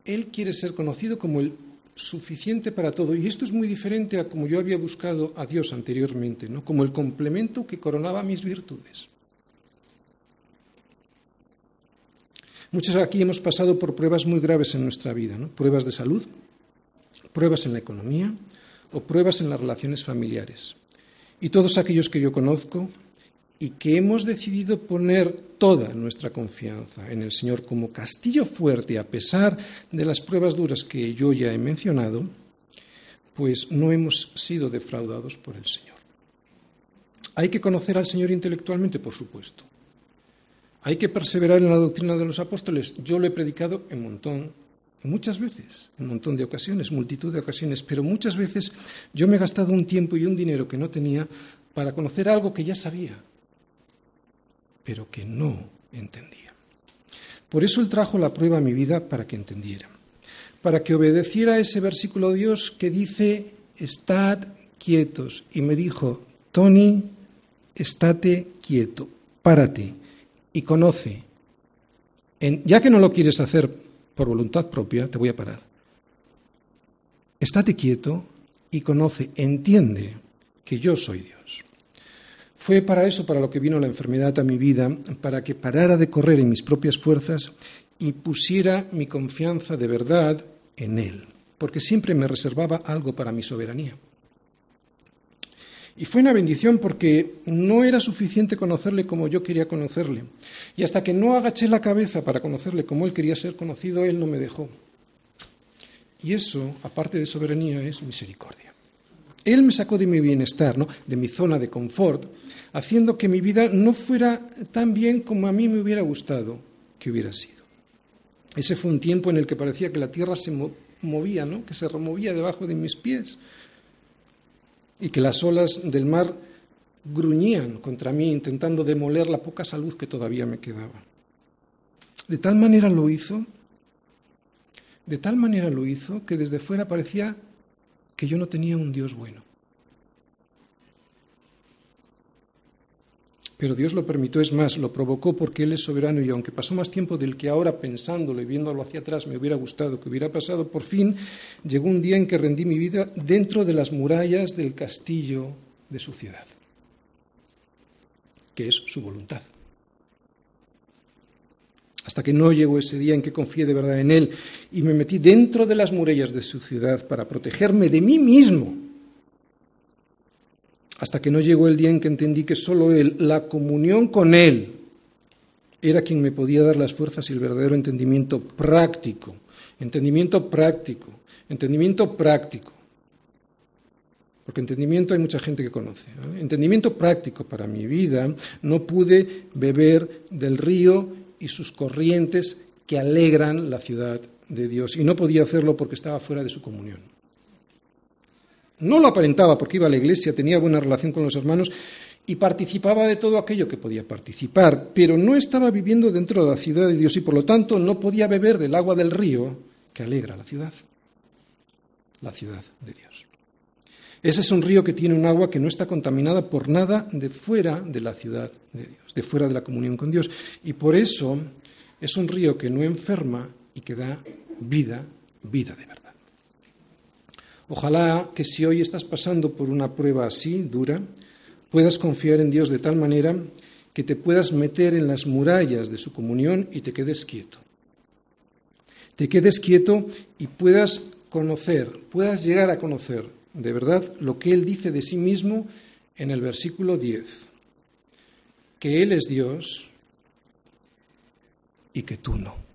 Él quiere ser conocido como el suficiente para todo. Y esto es muy diferente a como yo había buscado a Dios anteriormente, ¿no? como el complemento que coronaba mis virtudes. Muchos aquí hemos pasado por pruebas muy graves en nuestra vida, ¿no? pruebas de salud, pruebas en la economía o pruebas en las relaciones familiares. Y todos aquellos que yo conozco y que hemos decidido poner toda nuestra confianza en el Señor como castillo fuerte a pesar de las pruebas duras que yo ya he mencionado, pues no hemos sido defraudados por el Señor. Hay que conocer al Señor intelectualmente, por supuesto. Hay que perseverar en la doctrina de los apóstoles. Yo lo he predicado en montón, muchas veces, un montón de ocasiones, multitud de ocasiones, pero muchas veces yo me he gastado un tiempo y un dinero que no tenía para conocer algo que ya sabía, pero que no entendía. Por eso Él trajo la prueba a mi vida para que entendiera, para que obedeciera ese versículo de Dios que dice, estad quietos. Y me dijo, Tony, estate quieto, párate y conoce. ya que no lo quieres hacer por voluntad propia, te voy a parar. Estate quieto y conoce, entiende que yo soy Dios. Fue para eso para lo que vino la enfermedad a mi vida, para que parara de correr en mis propias fuerzas y pusiera mi confianza de verdad en Él, porque siempre me reservaba algo para mi soberanía. Y fue una bendición porque no era suficiente conocerle como yo quería conocerle. Y hasta que no agaché la cabeza para conocerle como él quería ser conocido, él no me dejó. Y eso, aparte de soberanía, es misericordia. Él me sacó de mi bienestar, ¿no? de mi zona de confort, haciendo que mi vida no fuera tan bien como a mí me hubiera gustado que hubiera sido. Ese fue un tiempo en el que parecía que la tierra se movía, ¿no? que se removía debajo de mis pies y que las olas del mar gruñían contra mí intentando demoler la poca salud que todavía me quedaba. De tal manera lo hizo, de tal manera lo hizo que desde fuera parecía que yo no tenía un Dios bueno. Pero Dios lo permitió, es más, lo provocó porque Él es soberano y aunque pasó más tiempo del que ahora pensándolo y viéndolo hacia atrás me hubiera gustado que hubiera pasado, por fin llegó un día en que rendí mi vida dentro de las murallas del castillo de su ciudad, que es su voluntad. Hasta que no llegó ese día en que confié de verdad en Él y me metí dentro de las murallas de su ciudad para protegerme de mí mismo hasta que no llegó el día en que entendí que solo Él, la comunión con Él, era quien me podía dar las fuerzas y el verdadero entendimiento práctico, entendimiento práctico, entendimiento práctico. Porque entendimiento hay mucha gente que conoce. Entendimiento práctico para mi vida, no pude beber del río y sus corrientes que alegran la ciudad de Dios. Y no podía hacerlo porque estaba fuera de su comunión. No lo aparentaba porque iba a la iglesia, tenía buena relación con los hermanos y participaba de todo aquello que podía participar, pero no estaba viviendo dentro de la ciudad de Dios y por lo tanto no podía beber del agua del río que alegra la ciudad, la ciudad de Dios. Ese es un río que tiene un agua que no está contaminada por nada de fuera de la ciudad de Dios, de fuera de la comunión con Dios. Y por eso es un río que no enferma y que da vida, vida de verdad. Ojalá que si hoy estás pasando por una prueba así, dura, puedas confiar en Dios de tal manera que te puedas meter en las murallas de su comunión y te quedes quieto. Te quedes quieto y puedas conocer, puedas llegar a conocer de verdad lo que Él dice de sí mismo en el versículo 10, que Él es Dios y que tú no.